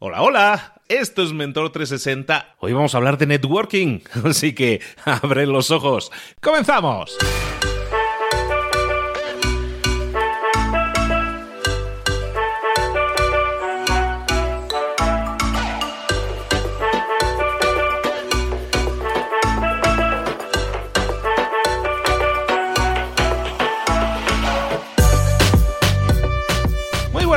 Hola, hola, esto es Mentor 360. Hoy vamos a hablar de networking, así que abren los ojos. ¡Comenzamos!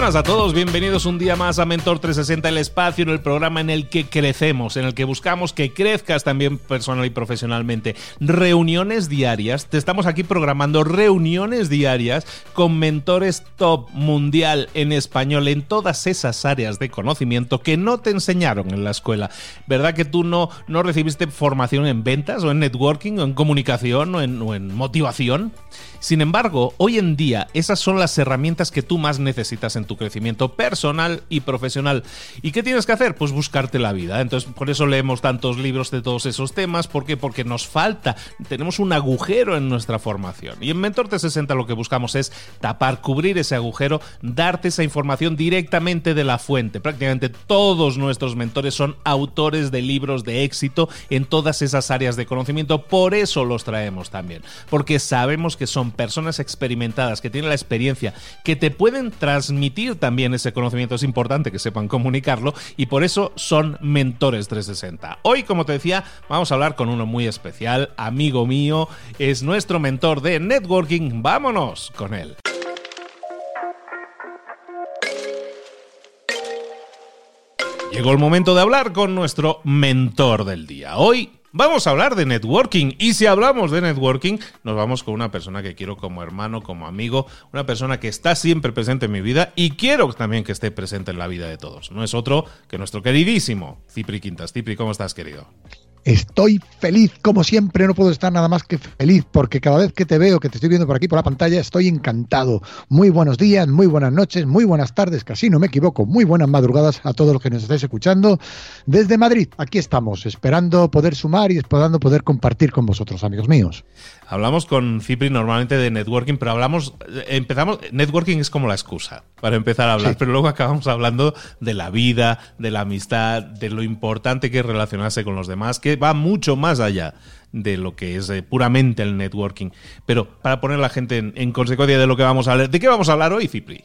Buenas a todos, bienvenidos un día más a Mentor 360, el espacio el programa en el que crecemos, en el que buscamos que crezcas también personal y profesionalmente. Reuniones diarias, te estamos aquí programando reuniones diarias con mentores top mundial en español en todas esas áreas de conocimiento que no te enseñaron en la escuela. ¿Verdad que tú no, no recibiste formación en ventas o en networking o en comunicación o en motivación? Sin embargo, hoy en día esas son las herramientas que tú más necesitas en tu crecimiento personal y profesional. ¿Y qué tienes que hacer? Pues buscarte la vida. Entonces, por eso leemos tantos libros de todos esos temas. ¿Por qué? Porque nos falta, tenemos un agujero en nuestra formación. Y en Mentor T60 lo que buscamos es tapar, cubrir ese agujero, darte esa información directamente de la fuente. Prácticamente todos nuestros mentores son autores de libros de éxito en todas esas áreas de conocimiento. Por eso los traemos también. Porque sabemos que son personas experimentadas, que tienen la experiencia, que te pueden transmitir también ese conocimiento. Es importante que sepan comunicarlo y por eso son mentores 360. Hoy, como te decía, vamos a hablar con uno muy especial, amigo mío, es nuestro mentor de networking. Vámonos con él. Llegó el momento de hablar con nuestro mentor del día. Hoy Vamos a hablar de networking y si hablamos de networking nos vamos con una persona que quiero como hermano, como amigo, una persona que está siempre presente en mi vida y quiero también que esté presente en la vida de todos. No es otro que nuestro queridísimo Cipri Quintas. Cipri, ¿cómo estás querido? Estoy feliz, como siempre, no puedo estar nada más que feliz, porque cada vez que te veo, que te estoy viendo por aquí por la pantalla, estoy encantado. Muy buenos días, muy buenas noches, muy buenas tardes, casi no me equivoco, muy buenas madrugadas a todos los que nos estáis escuchando. Desde Madrid, aquí estamos, esperando poder sumar y esperando poder compartir con vosotros, amigos míos. Hablamos con Cipri normalmente de networking, pero hablamos, empezamos, networking es como la excusa para empezar a hablar, pero luego acabamos hablando de la vida, de la amistad, de lo importante que es relacionarse con los demás, que va mucho más allá de lo que es eh, puramente el networking. Pero para poner a la gente en, en consecuencia de lo que vamos a hablar, ¿de qué vamos a hablar hoy, Cipri?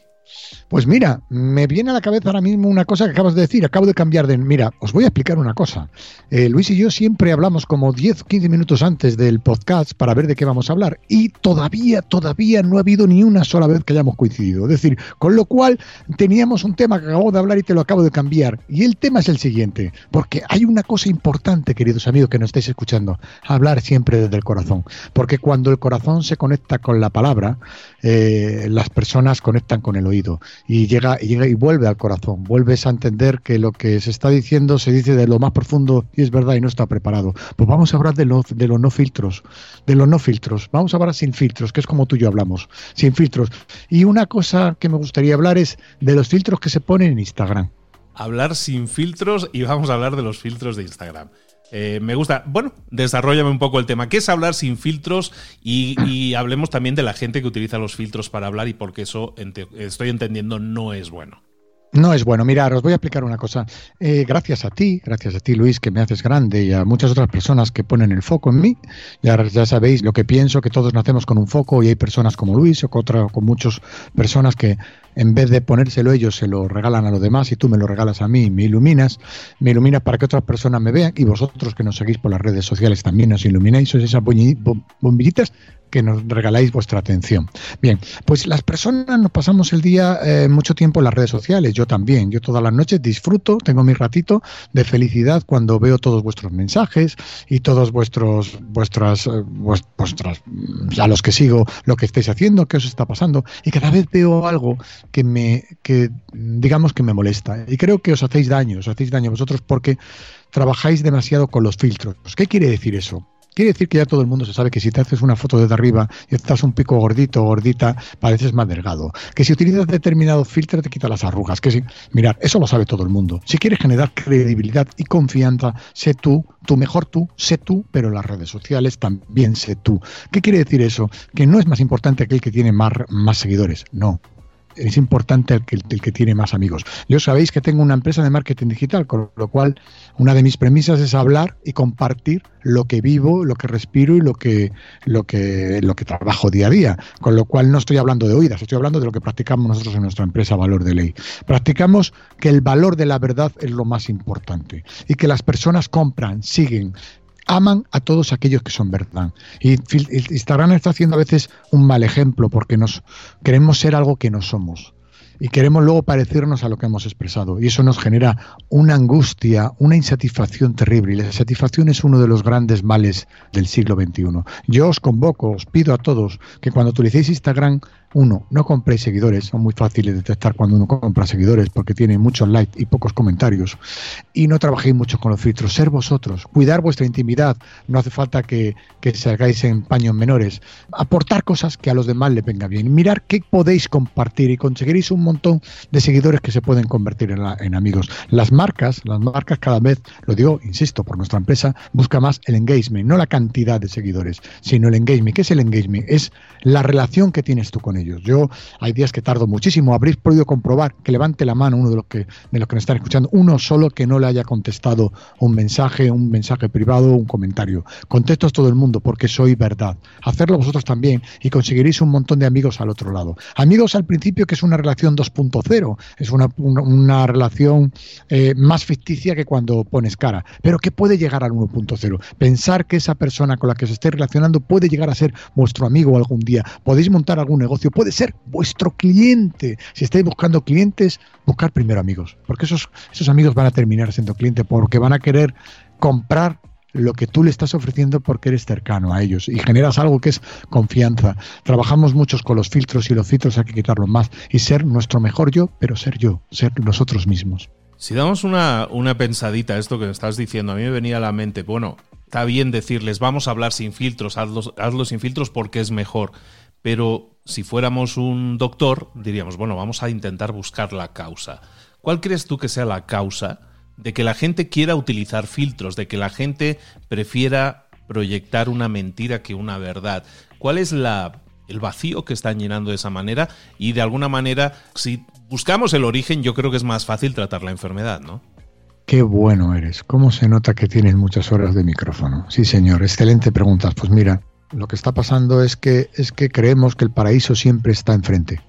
Pues mira, me viene a la cabeza ahora mismo una cosa que acabas de decir, acabo de cambiar de... Mira, os voy a explicar una cosa. Eh, Luis y yo siempre hablamos como 10 15 minutos antes del podcast para ver de qué vamos a hablar y todavía, todavía no ha habido ni una sola vez que hayamos coincidido. Es decir, con lo cual teníamos un tema que acabo de hablar y te lo acabo de cambiar. Y el tema es el siguiente, porque hay una cosa importante, queridos amigos que nos estáis escuchando, hablar siempre desde el corazón. Porque cuando el corazón se conecta con la palabra, eh, las personas conectan con el oído y llega, y vuelve al corazón. Vuelves a entender que lo que se está diciendo se dice de lo más profundo y es verdad y no está preparado. Pues vamos a hablar de los, de los no filtros, de los no filtros. Vamos a hablar sin filtros, que es como tú y yo hablamos, sin filtros. Y una cosa que me gustaría hablar es de los filtros que se ponen en Instagram. Hablar sin filtros y vamos a hablar de los filtros de Instagram. Eh, me gusta. Bueno, desarrollame un poco el tema. ¿Qué es hablar sin filtros? Y, hablemos también de la gente que utiliza los filtros para hablar y porque eso estoy entendiendo no es bueno. No es bueno. Mirar, os voy a explicar una cosa. Eh, gracias a ti, gracias a ti, Luis, que me haces grande, y a muchas otras personas que ponen el foco en mí. Ya, ya sabéis lo que pienso, que todos nacemos con un foco y hay personas como Luis o con, otra, con muchas personas que en vez de ponérselo ellos, se lo regalan a los demás y tú me lo regalas a mí, me iluminas, me iluminas para que otras personas me vean y vosotros que nos seguís por las redes sociales también nos ilumináis, sois esas bombillitas que nos regaláis vuestra atención. Bien, pues las personas nos pasamos el día eh, mucho tiempo en las redes sociales, yo también, yo todas las noches disfruto, tengo mi ratito de felicidad cuando veo todos vuestros mensajes y todos vuestros, vuestras, eh, vuestras, a los que sigo, lo que estáis haciendo, qué os está pasando, y cada vez veo algo que me, que digamos que me molesta. Y creo que os hacéis daño, os hacéis daño vosotros porque trabajáis demasiado con los filtros. ¿Qué quiere decir eso? Quiere decir que ya todo el mundo se sabe que si te haces una foto desde arriba y estás un pico gordito gordita, pareces más delgado. Que si utilizas determinado filtro te quita las arrugas. Que si, mirar, eso lo sabe todo el mundo. Si quieres generar credibilidad y confianza, sé tú, tú mejor tú, sé tú, pero las redes sociales también sé tú. ¿Qué quiere decir eso? Que no es más importante aquel que tiene más, más seguidores. No, es importante el que, tiene más amigos. Yo sabéis que tengo una empresa de marketing digital, con lo cual una de mis premisas es hablar y compartir lo que vivo, lo que respiro y lo que, lo que, lo que trabajo día a día. Con lo cual no estoy hablando de oídas, estoy hablando de lo que practicamos nosotros en nuestra empresa Valor de Ley. Practicamos que el valor de la verdad es lo más importante y que las personas compran, siguen, aman a todos aquellos que son verdad. Y Instagram está haciendo a veces un mal ejemplo porque nos queremos ser algo que no somos y queremos luego parecernos a lo que hemos expresado. Y eso nos genera una angustia, una insatisfacción terrible. Y la insatisfacción es uno de los grandes males del siglo XXI. Yo os convoco, os pido a todos que cuando utilicéis Instagram uno, no compréis seguidores, son muy fáciles de detectar cuando uno compra seguidores porque tiene muchos likes y pocos comentarios. Y no trabajéis mucho con los filtros, ser vosotros, cuidar vuestra intimidad, no hace falta que, que salgáis en paños menores, aportar cosas que a los demás le venga bien, mirar qué podéis compartir y conseguiréis un montón de seguidores que se pueden convertir en, en amigos. Las marcas, las marcas cada vez, lo digo, insisto, por nuestra empresa, busca más el engagement, no la cantidad de seguidores, sino el engagement. ¿Qué es el engagement? Es la relación que tienes tú con ellos. Yo hay días que tardo muchísimo. Habréis podido comprobar que levante la mano uno de los que de los que me están escuchando, uno solo que no le haya contestado un mensaje, un mensaje privado, un comentario. Contesto a todo el mundo porque soy verdad. Hacerlo vosotros también y conseguiréis un montón de amigos al otro lado. Amigos al principio que es una relación 2.0, es una, una, relación eh, más ficticia que cuando pones cara, pero que puede llegar al 1.0. Pensar que esa persona con la que se esté relacionando puede llegar a ser vuestro amigo algún día. Podéis montar algún negocio, puede ser vuestro cliente. Si estáis buscando clientes, buscar primero amigos, porque esos, esos amigos van a terminar siendo clientes, porque van a querer comprar lo que tú le estás ofreciendo porque eres cercano a ellos y generas algo que es confianza. Trabajamos muchos con los filtros y los filtros hay que quitarlos más y ser nuestro mejor yo, pero ser yo, ser nosotros mismos. Si damos una, una pensadita a esto que estás diciendo, a mí me venía a la mente, bueno, está bien decirles, vamos a hablar sin filtros, hazlo sin filtros porque es mejor. Pero si fuéramos un doctor, diríamos, bueno, vamos a intentar buscar la causa. ¿Cuál crees tú que sea la causa de que la gente quiera utilizar filtros, de que la gente prefiera proyectar una mentira que una verdad? ¿Cuál es la, el vacío que están llenando de esa manera? Y de alguna manera, si buscamos el origen, yo creo que es más fácil tratar la enfermedad, ¿no? Qué bueno eres. ¿Cómo se nota que tienes muchas horas de micrófono? Sí, señor. Excelente pregunta. Pues mira, lo que está pasando es que, es que creemos que el paraíso siempre está enfrente,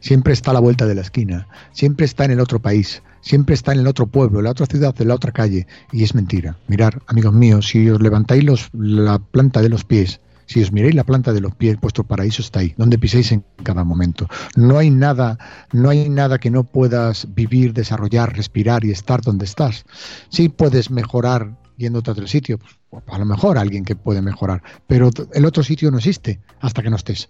siempre está a la vuelta de la esquina, siempre está en el otro país, siempre está en el otro pueblo, en la otra ciudad, en la otra calle. Y es mentira. Mirar, amigos míos, si os levantáis los, la planta de los pies, si os miráis la planta de los pies, vuestro paraíso está ahí, donde piséis en cada momento. No hay nada, no hay nada que no puedas vivir, desarrollar, respirar y estar donde estás. Sí puedes mejorar yendo a otro sitio, pues, a lo mejor alguien que puede mejorar, pero el otro sitio no existe hasta que no estés.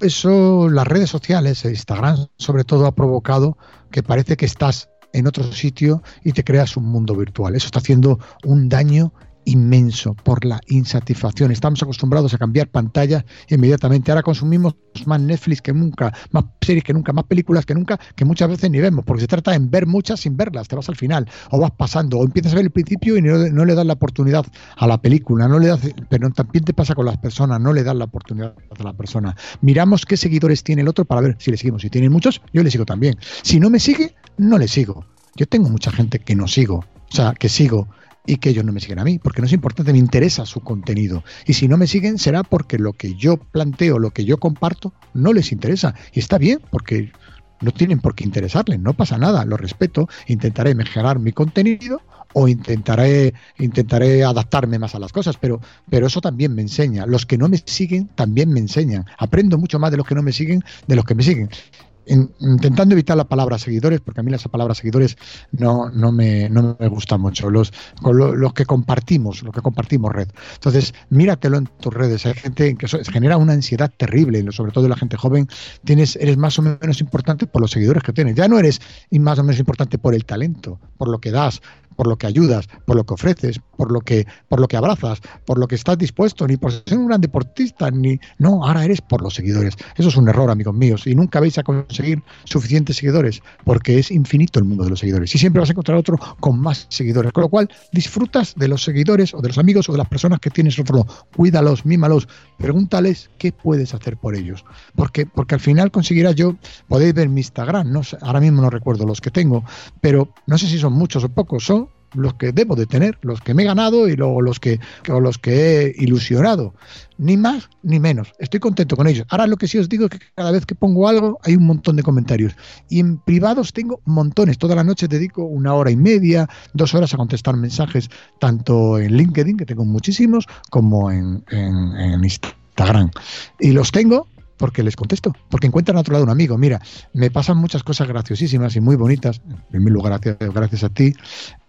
Eso, las redes sociales, Instagram sobre todo, ha provocado que parece que estás en otro sitio y te creas un mundo virtual. Eso está haciendo un daño inmenso por la insatisfacción. Estamos acostumbrados a cambiar pantalla inmediatamente. Ahora consumimos más Netflix que nunca, más series que nunca, más películas que nunca, que muchas veces ni vemos, porque se trata de ver muchas sin verlas. Te vas al final, o vas pasando, o empiezas a ver el principio y no, le das la oportunidad a la película, no le das, pero también te pasa con las personas, no le das la oportunidad a la persona. Miramos qué seguidores tiene el otro para ver si le seguimos. Si tiene muchos, yo le sigo también. Si no me sigue, no le sigo. Yo tengo mucha gente que no sigo, o sea, que sigo y que ellos no me siguen a mí, porque no es importante, me interesa su contenido. Y si no me siguen será porque lo que yo planteo, lo que yo comparto, no les interesa. Y está bien, porque no tienen por qué interesarles, no pasa nada, lo respeto, intentaré mejorar mi contenido o intentaré, intentaré adaptarme más a las cosas, pero, pero eso también me enseña. Los que no me siguen también me enseñan. Aprendo mucho más de los que no me siguen de los que me siguen intentando evitar la palabra seguidores, porque a mí las palabras seguidores no, no, me, no me gustan mucho, los, los que compartimos, lo que compartimos red. Entonces, míratelo en tus redes, hay gente que genera una ansiedad terrible, sobre todo la gente joven, tienes, eres más o menos importante por los seguidores que tienes, ya no eres más o menos importante por el talento, por lo que das, por lo que ayudas, por lo que ofreces, por lo que, por lo que abrazas, por lo que estás dispuesto, ni por ser un gran deportista, ni no, ahora eres por los seguidores. Eso es un error, amigos míos, y nunca vais a conseguir suficientes seguidores, porque es infinito el mundo de los seguidores. Y siempre vas a encontrar otro con más seguidores. Con lo cual, disfrutas de los seguidores o de los amigos o de las personas que tienes otro. Cuídalos, mímalos, pregúntales qué puedes hacer por ellos. Porque, porque al final conseguirás yo, podéis ver mi Instagram, ahora mismo no recuerdo los que tengo, pero no sé si son muchos o pocos, son los que debo de tener, los que me he ganado y luego los que, los que he ilusionado. Ni más ni menos. Estoy contento con ellos. Ahora lo que sí os digo es que cada vez que pongo algo hay un montón de comentarios. Y en privados tengo montones. Toda la noche dedico una hora y media, dos horas a contestar mensajes, tanto en LinkedIn, que tengo muchísimos, como en, en Instagram. Y los tengo porque les contesto, porque encuentran a otro lado un amigo. Mira, me pasan muchas cosas graciosísimas y muy bonitas, en primer lugar gracias, gracias a ti,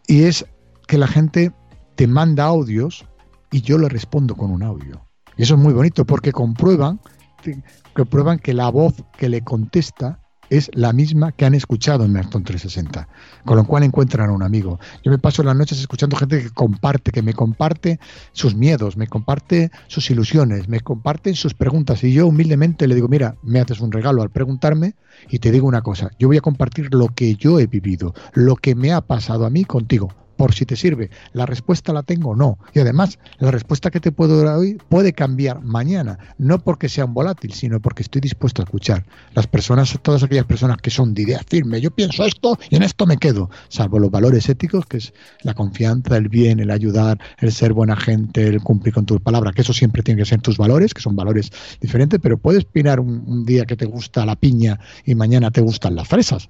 y es que la gente te manda audios y yo le respondo con un audio. Y eso es muy bonito porque comprueban, comprueban que la voz que le contesta es la misma que han escuchado en Merton 360, con lo cual encuentran a un amigo. Yo me paso las noches escuchando gente que comparte, que me comparte sus miedos, me comparte sus ilusiones, me comparte sus preguntas y yo humildemente le digo, mira, me haces un regalo al preguntarme y te digo una cosa, yo voy a compartir lo que yo he vivido, lo que me ha pasado a mí contigo por si te sirve. La respuesta la tengo, no. Y además, la respuesta que te puedo dar hoy puede cambiar mañana, no porque sea un volátil, sino porque estoy dispuesto a escuchar. Las personas, todas aquellas personas que son de idea firme, yo pienso esto y en esto me quedo, salvo los valores éticos, que es la confianza, el bien, el ayudar, el ser buena gente, el cumplir con tus palabras, que eso siempre tiene que ser tus valores, que son valores diferentes, pero puedes opinar un, un día que te gusta la piña y mañana te gustan las fresas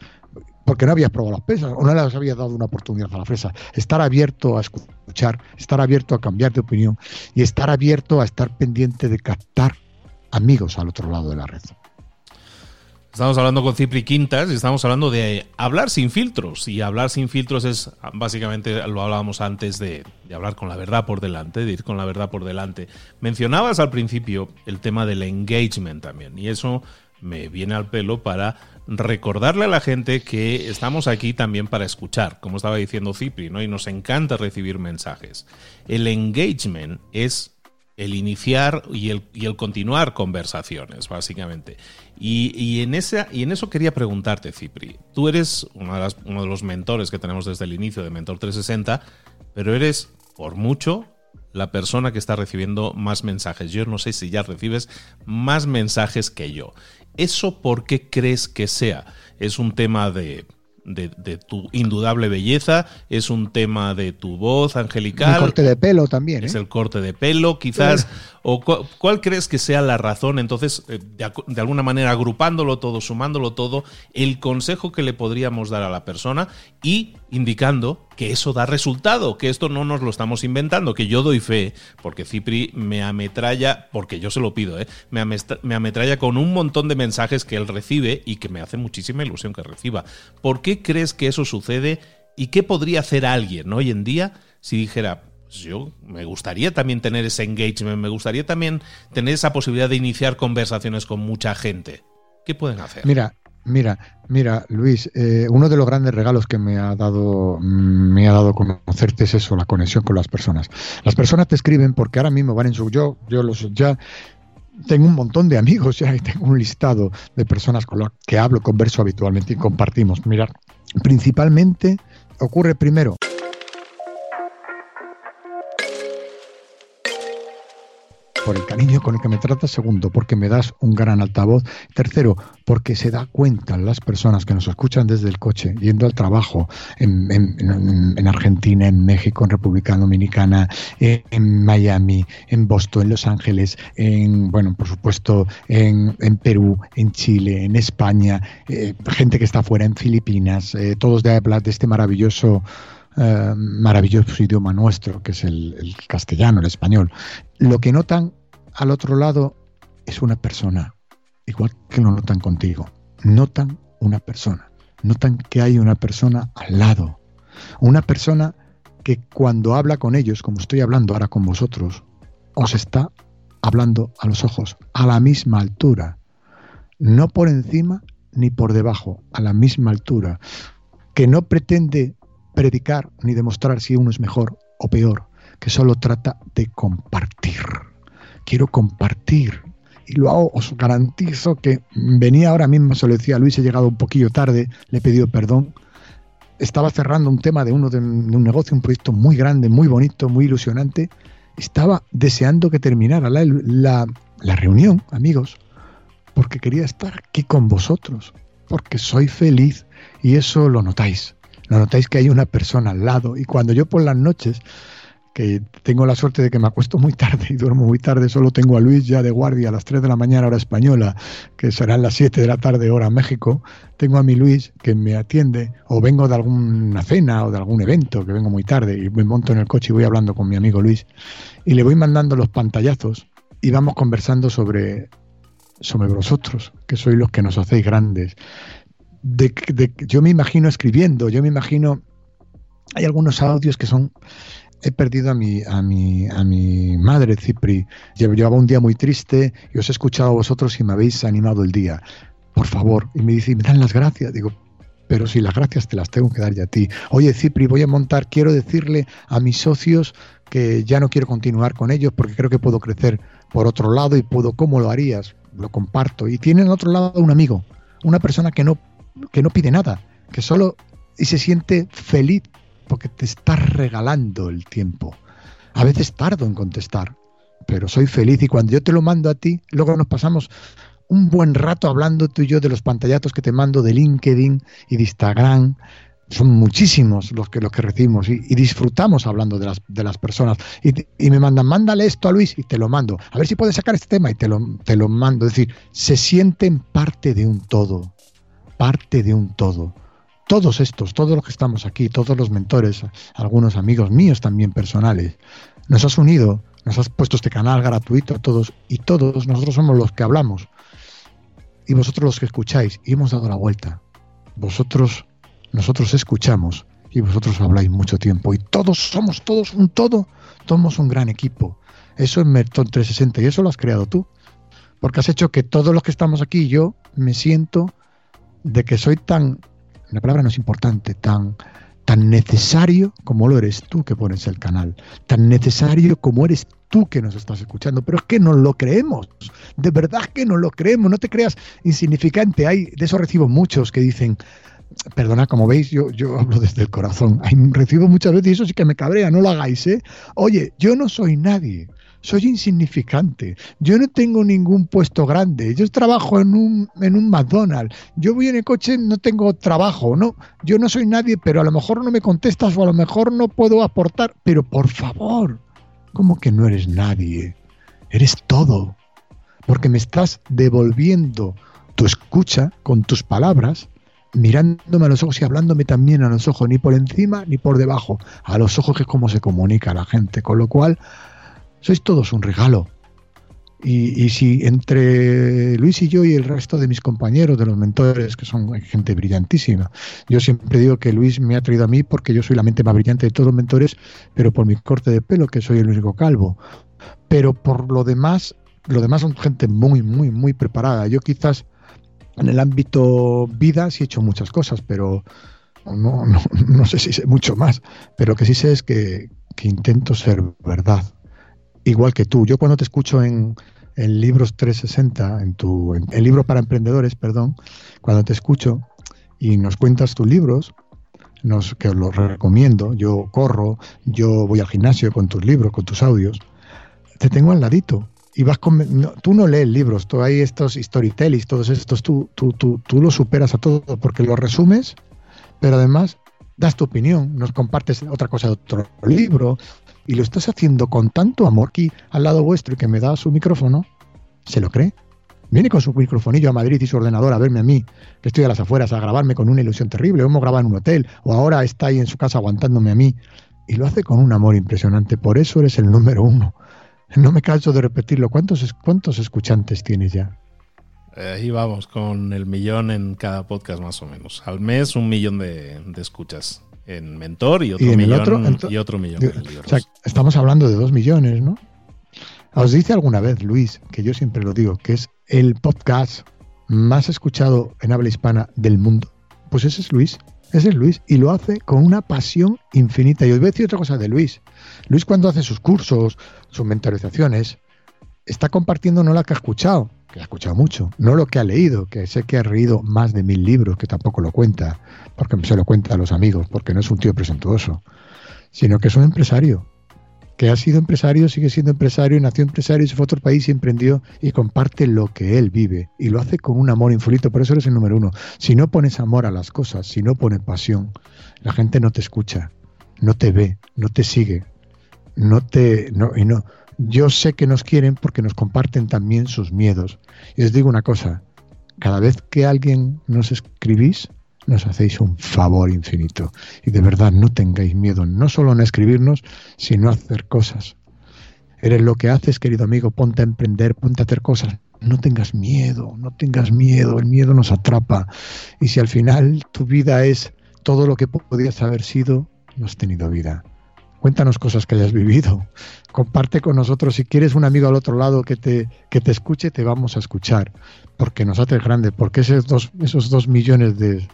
porque no habías probado las pesas o no les habías dado una oportunidad a la fresa. Estar abierto a escuchar, estar abierto a cambiar de opinión y estar abierto a estar pendiente de captar amigos al otro lado de la red. Estamos hablando con Cipri Quintas y estamos hablando de hablar sin filtros. Y hablar sin filtros es, básicamente, lo hablábamos antes de, de, hablar con la verdad por delante, de ir con la verdad por delante. Mencionabas al principio el tema del engagement también. Y eso me viene al pelo para recordarle a la gente que estamos aquí también para escuchar, como estaba diciendo Cipri, ¿no? Y nos encanta recibir mensajes. El engagement es el iniciar y el, y el continuar conversaciones, básicamente. Y, en esa, y en eso quería preguntarte, Cipri. Tú eres uno de los mentores que tenemos desde el inicio de Mentor 360, pero eres, por mucho, la persona que está recibiendo más mensajes. Yo no sé si ya recibes más mensajes que yo. ¿Eso por qué crees que sea? ¿Es un tema de, de, tu indudable belleza? ¿Es un tema de tu voz angelical? El corte de pelo también. ¿Es ¿eh? el corte de pelo, quizás? ¿O cuál crees que sea la razón? Entonces, eh, de, alguna manera, agrupándolo todo, sumándolo todo, el consejo que le podríamos dar a la persona y indicando que eso da resultado, que esto no nos lo estamos inventando, que yo doy fe, porque Cipri me ametralla, porque yo se lo pido, ¿eh? me, me ametralla con un montón de mensajes que él recibe y que me hace muchísima ilusión que reciba. ¿Por qué crees que eso sucede y qué podría hacer alguien hoy en día si dijera, yo me gustaría también tener ese engagement, me gustaría también tener esa posibilidad de iniciar conversaciones con mucha gente. ¿Qué pueden hacer? Mira, mira, mira, Luis, eh, uno de los grandes regalos que me ha dado me ha dado conocerte es eso, la conexión con las personas. Las personas te escriben porque ahora mismo van en su yo, yo los ya tengo un montón de amigos ya y tengo un listado de personas con las que hablo, converso habitualmente y compartimos. Mira, principalmente ocurre primero por el cariño con el que me tratas. Segundo, porque me das un gran altavoz. Tercero, porque se da cuenta las personas que nos escuchan desde el coche, yendo al trabajo en, Argentina, en México, en República Dominicana, en, Miami, en Boston, en Los Ángeles, en, bueno, por supuesto, en, Perú, en Chile, en España, eh, gente que está fuera en Filipinas, eh, todos de de este maravilloso eh, maravilloso idioma nuestro, que es el, castellano, el español. Lo que notan al otro lado es una persona, igual que lo notan contigo. Notan una persona, notan que hay una persona al lado, una persona que cuando habla con ellos, como estoy hablando ahora con vosotros, os está hablando a los ojos, a la misma altura, no por encima ni por debajo, a la misma altura, que no pretende predicar ni demostrar si uno es mejor o peor, que solo trata de compartir. Quiero compartir. Y lo hago, os garantizo que venía ahora mismo, se lo decía Luis, he llegado un poquillo tarde, le he pedido perdón. Estaba cerrando un tema de uno de, un negocio, un proyecto muy grande, muy bonito, muy ilusionante. Estaba deseando que terminara la, la reunión, amigos, porque quería estar aquí con vosotros, porque soy feliz y eso lo notáis. Lo notáis que hay una persona al lado y cuando yo por las noches que tengo la suerte de que me acuesto muy tarde y duermo muy tarde, solo tengo a Luis ya de guardia a las 3 de la mañana hora española, que serán las 7 de la tarde hora México, tengo a mi Luis que me atiende o vengo de alguna cena o de algún evento que vengo muy tarde y me monto en el coche y voy hablando con mi amigo Luis y le voy mandando los pantallazos y vamos conversando sobre, sobre vosotros, que sois los que nos hacéis grandes. De, yo me imagino escribiendo, yo me imagino, hay algunos audios que son he perdido a mi, a mi, a mi madre, Cipri. Llevaba un día muy triste y os he escuchado a vosotros y me habéis animado el día. Por favor. Y me dice, me dan las gracias. Digo, pero si las gracias te las tengo que dar ya a ti. Oye, Cipri, voy a montar, quiero decirle a mis socios que ya no quiero continuar con ellos porque creo que puedo crecer por otro lado y puedo, ¿cómo lo harías? Lo comparto. Y tiene en otro lado un amigo, una persona que no, que no pide nada, que solo y se siente feliz porque te está regalando el tiempo. A veces tardo en contestar, pero soy feliz y cuando yo te lo mando a ti, luego nos pasamos un buen rato hablando tú y yo de los pantallazos que te mando de LinkedIn y de Instagram, son muchísimos los que, los que recibimos y, disfrutamos hablando de las, de las personas. Y, me mandan, mándale esto a Luis y te lo mando. A ver si puedes sacar este tema y te lo, te lo mando. Es decir, se sienten parte de un todo, parte de un todo. Todos estos, todos los que estamos aquí, todos los mentores, algunos amigos míos también personales, nos has unido, nos has puesto este canal gratuito a todos y todos nosotros somos los que hablamos y vosotros los que escucháis y hemos dado la vuelta. Vosotros nosotros escuchamos y vosotros habláis mucho tiempo y todos somos todos un todo, somos un gran equipo. Eso es Merton 360 y eso lo has creado tú. Porque has hecho que todos los que estamos aquí, yo me siento de que soy tan, la palabra no es importante, tan, tan necesario como lo eres tú que pones el canal, tan necesario como eres tú que nos estás escuchando, pero es que no lo creemos, de verdad que no lo creemos, no te creas insignificante, hay, de eso recibo muchos que dicen, perdona, como veis, yo, yo hablo desde el corazón. Recibo muchas veces y eso sí que me cabrea, no lo hagáis, ¿eh? Oye, yo no soy nadie, soy insignificante, yo no tengo ningún puesto grande, yo trabajo en un, en un McDonald's, yo voy en el coche, no tengo trabajo, no, yo no soy nadie, pero a lo mejor no me contestas o a lo mejor no puedo aportar, pero por favor, ¿cómo que no eres nadie? Eres todo, porque me estás devolviendo tu escucha con tus palabras mirándome a los ojos y hablándome también a los ojos, ni por encima ni por debajo, a los ojos que es como se comunica la gente, con lo cual sois todos un regalo. Y, si entre Luis y yo y el resto de mis compañeros, de los mentores, que son gente brillantísima, yo siempre digo que Luis me ha traído a mí porque yo soy la mente más brillante de todos los mentores, pero por mi corte de pelo, que soy el único calvo. Pero por lo demás, lo demás son gente muy, muy, muy preparada. Yo quizás en el ámbito vida sí he hecho muchas cosas, pero no, no, sé si sé mucho más. Pero lo que sí sé es que, intento ser verdad. Igual que tú. Yo cuando te escucho en, en Libros 360, en tu en el libro para emprendedores, perdón, cuando te escucho y nos cuentas tus libros, nos, que os los recomiendo, yo corro, yo voy al gimnasio con tus libros, con tus audios, te tengo al ladito y vas tú no lees libros, tú hay estos storytellings, todos estos, tú, tú, tú, tú lo superas a todo porque lo resumes, pero además das tu opinión, nos compartes otra cosa de otro libro y lo estás haciendo con tanto amor aquí al lado vuestro y que me da su micrófono, ¿se lo cree? Viene con su microfonillo a Madrid y su ordenador a verme a mí, que estoy a las afueras, a grabarme con una ilusión terrible, o hemos grabado en un hotel, o ahora está ahí en su casa aguantándome a mí. Y lo hace con un amor impresionante. Por eso eres el número uno. No me canso de repetirlo. ¿Cuántos, cuántos escuchantes tienes ya? Ahí vamos, con el millón en cada podcast más o menos. Al mes un millón de, escuchas en Mentor y otro millón, y otro millón o sea, estamos hablando de dos millones, ¿no? Os dice alguna vez, Luis, que yo siempre lo digo, que es el podcast más escuchado en habla hispana del mundo. Pues ese es Luis, Ese es Luis. Y lo hace con una pasión infinita. Y os voy a decir otra cosa de Luis. Luis cuando hace sus cursos, sus mentalizaciones, está compartiendo no la que ha escuchado, que ha escuchado mucho, no lo que ha leído, que sé que ha leído más de mil libros, que tampoco lo cuenta, porque se lo cuenta a los amigos, porque no es un tío presuntuoso, sino que es un empresario, que ha sido empresario, sigue siendo empresario, nació empresario, se fue a otro país y emprendió y comparte lo que él vive y lo hace con un amor infinito, por eso eres el número uno. Si no pones amor a las cosas, si no pones pasión, la gente no te escucha, no te ve, no te sigue, no te, no, y no, yo sé que nos quieren porque nos comparten también sus miedos. Y os digo una cosa, cada vez que alguien nos escribís, nos hacéis un favor infinito. Y de verdad, no tengáis miedo, no solo en escribirnos, sino hacer cosas. Eres lo que haces, querido amigo, ponte a emprender, ponte a hacer cosas. No tengas miedo, no tengas miedo, el miedo nos atrapa. Y si al final tu vida es todo lo que podías haber sido, no has tenido vida. Cuéntanos cosas que hayas vivido. Comparte con nosotros. Si quieres un amigo al otro lado que te, que te escuche, te vamos a escuchar. Porque nos hace grande. Porque esos dos, esos dos millones de,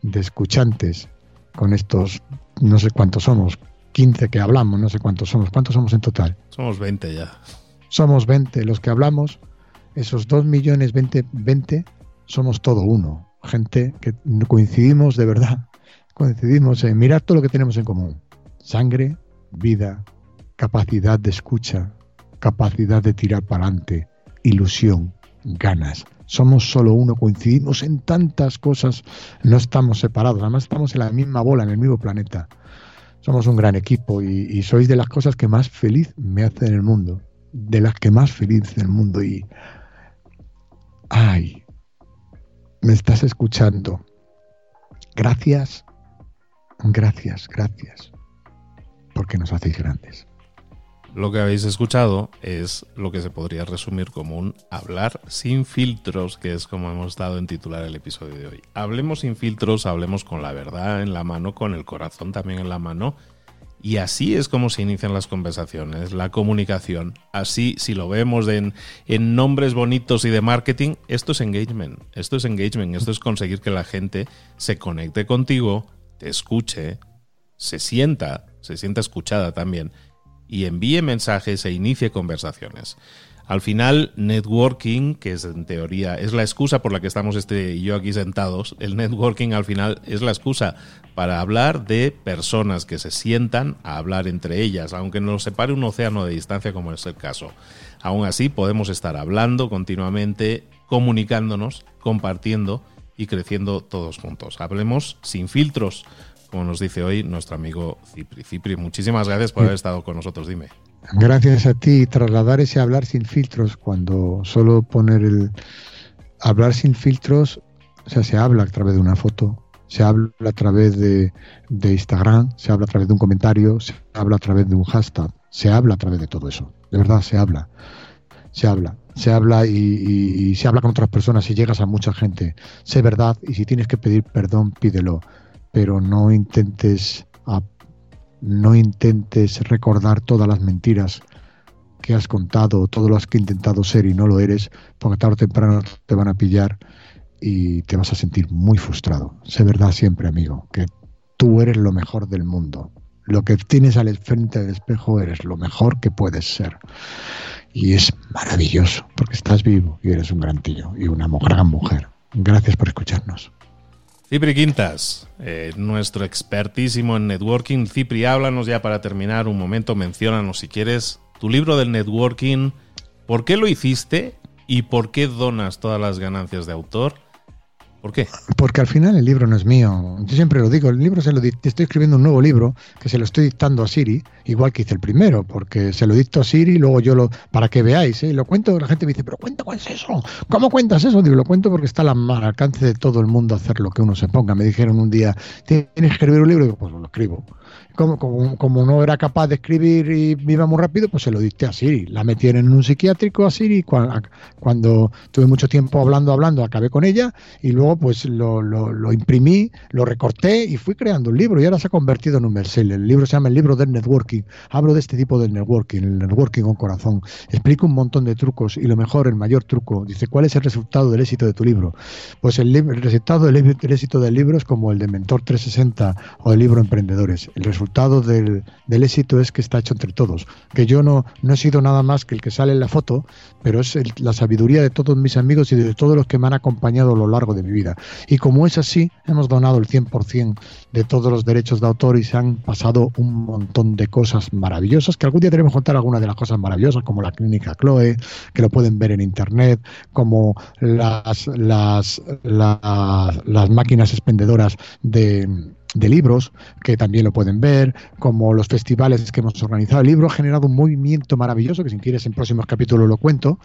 de escuchantes con estos, no sé cuántos somos, 15 que hablamos, no sé cuántos somos. ¿Cuántos somos en total? Somos 20 ya. Somos 20 los que hablamos. Esos 2 millones 20, 20 somos todo uno. Gente que coincidimos de verdad. Coincidimos en mirar todo lo que tenemos en común. Sangre, vida, capacidad de escucha, capacidad de tirar para adelante, ilusión, ganas. Somos solo uno, coincidimos en tantas cosas, no estamos separados, además estamos en la misma bola, en el mismo planeta. Somos un gran equipo y, sois de las cosas que más feliz me hacen en el mundo, de las que más feliz en el mundo y... ¡Ay! Me estás escuchando. Gracias, gracias, gracias porque nos hacéis grandes. Lo que habéis escuchado es lo que se podría resumir como un hablar sin filtros, que es como hemos dado en titular el episodio de hoy. Hablemos sin filtros, hablemos con la verdad en la mano, con el corazón también en la mano. Y así es como se inician las conversaciones, la comunicación. Así, si lo vemos en, en, nombres bonitos y de marketing, esto es engagement. Esto es engagement. Esto es conseguir que la gente se conecte contigo, te escuche, se sienta se sienta escuchada también y envíe mensajes e inicie conversaciones. Al final, networking, que es en teoría, es la excusa por la que estamos este y yo aquí sentados, el networking al final es la excusa para hablar de personas que se sientan a hablar entre ellas, aunque nos separe un océano de distancia como es el caso. Aún así, podemos estar hablando continuamente, comunicándonos, compartiendo y creciendo todos juntos. Hablemos sin filtros, como nos dice hoy nuestro amigo Cipri. Cipri, muchísimas gracias por haber estado con nosotros, dime. Gracias a ti. Trasladar ese hablar sin filtros, cuando solo poner el hablar sin filtros, o sea, se habla a través de una foto, se habla a través de, Instagram, se habla a través de un comentario, se habla a través de un hashtag, se habla a través de todo eso. De verdad, se habla. Se habla se habla y, y, y, se habla con otras personas y llegas a mucha gente. Sé verdad y si tienes que pedir perdón, pídelo pero no intentes, no intentes recordar todas las mentiras que has contado, todo lo que has intentado ser y no lo eres, porque tarde o temprano te van a pillar y te vas a sentir muy frustrado. Sé verdad siempre, amigo, que tú eres lo mejor del mundo. Lo que tienes al frente del espejo eres lo mejor que puedes ser. Y es maravilloso, porque estás vivo y eres un gran tío y una gran mujer. Gracias por escucharnos. Cipri Quintas, eh, nuestro expertísimo en networking. Cipri, háblanos ya para terminar un momento, menciónanos si quieres tu libro del networking, por qué lo hiciste y por qué donas todas las ganancias de autor ¿Por qué? Porque al final el libro no es mío. Yo siempre lo digo, el libro se lo estoy escribiendo un nuevo libro que se lo estoy dictando a Siri, igual que hice el primero, porque se lo dicto a Siri y luego yo lo, para que veáis, ¿eh? lo cuento, la gente me dice, pero cuenta cuál es eso, ¿cómo cuentas eso? Digo, lo cuento porque está al alcance de todo el mundo hacer lo que uno se ponga. Me dijeron un día, ¿tienes que escribir un libro? Digo, pues lo escribo. Como, no era capaz de escribir y iba muy rápido, pues se lo dicté a Siri. La metieron en un psiquiátrico a Siri. Cuando, tuve mucho tiempo hablando, hablando, acabé con ella y luego luego pues lo, lo, imprimí, lo recorté y fui creando un libro y ahora se ha convertido en un bestseller. El libro se llama El libro del networking. Hablo de este tipo del networking, el networking con corazón. Explico un montón de trucos y lo mejor, el mayor truco. Dice, ¿cuál es el resultado del éxito de tu libro? Pues el, el resultado del, éxito del libro es como el de Mentor 360 o el libro Emprendedores. El resultado del, del éxito es que está hecho entre todos. Que yo no, no he sido nada más que el que sale en la foto, pero es la sabiduría de todos mis amigos y de todos los que me han acompañado a lo largo de mi vida. Y como es así, hemos donado el 100% de todos los derechos de autor y se han pasado un montón de cosas maravillosas, que algún día tenemos que contar algunas de las cosas maravillosas, como la clínica Chloe, que lo pueden ver en internet, como las, las, las máquinas expendedoras de de libros, que también lo pueden ver, como los festivales que hemos organizado. El libro ha generado un movimiento maravilloso, que si quieres en próximos capítulos lo cuento,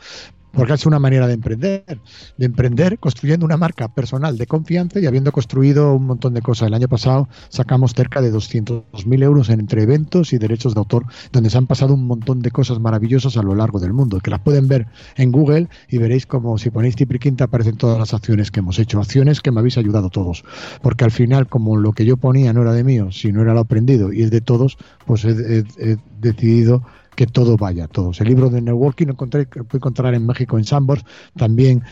porque es una manera de emprender, de emprender construyendo una marca personal de confianza y habiendo construido un montón de cosas. El año pasado sacamos cerca de 200.000 euros en entre eventos y derechos de autor, donde se han pasado un montón de cosas maravillosas a lo largo del mundo, que las pueden ver en Google y veréis como si ponéis Quinta aparecen todas las acciones que hemos hecho, acciones que me habéis ayudado todos, porque al final como lo que yo ponía no era de mío, sino era lo aprendido y es de todos, pues he decidido que todo vaya, todos. El libro de networking lo encontré, puede encontrar en México en Sambors, también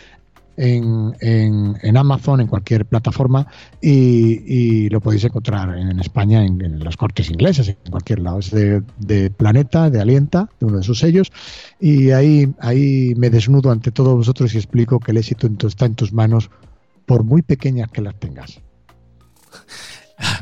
en, en, Amazon, en cualquier plataforma, y, lo podéis encontrar en, España en, los cortes ingleses, en cualquier lado. Es de, Planeta, de Alienta, de uno de sus sellos, y ahí, ahí me desnudo ante todos vosotros y explico que el éxito está en tus manos, por muy pequeñas que las tengas.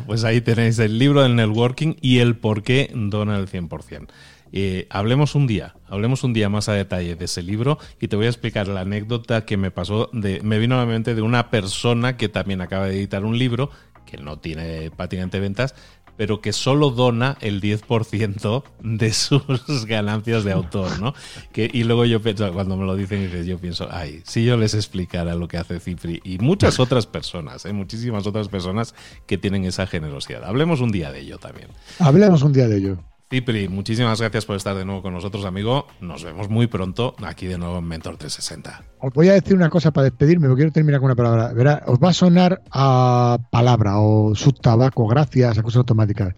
Pues ahí tenéis el libro del networking y el por qué dona el 100%. Eh, hablemos un día, hablemos un día más a detalle de ese libro y te voy a explicar la anécdota que me pasó, de, me vino a la mente de una persona que también acaba de editar un libro, que no tiene patinante ventas, pero que solo dona el 10% de sus ganancias de autor, ¿no? Que, y luego yo pienso, cuando me lo dicen, yo pienso, ay, si yo les explicara lo que hace Cifri y muchas otras personas, ¿eh? muchísimas otras personas que tienen esa generosidad. Hablemos un día de ello también. Hablemos un día de ello. Cipri, muchísimas gracias por estar de nuevo con nosotros, amigo. Nos vemos muy pronto aquí de nuevo en Mentor 360. Os voy a decir una cosa para despedirme, quiero terminar con una palabra. Verá, os va a sonar a palabra o subtabaco, gracias, a cosas automáticas.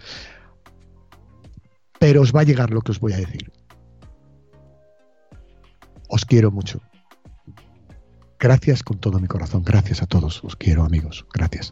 Pero os va a llegar lo que os voy a decir. Os quiero mucho. Gracias con todo mi corazón. Gracias a todos. Os quiero, amigos. Gracias.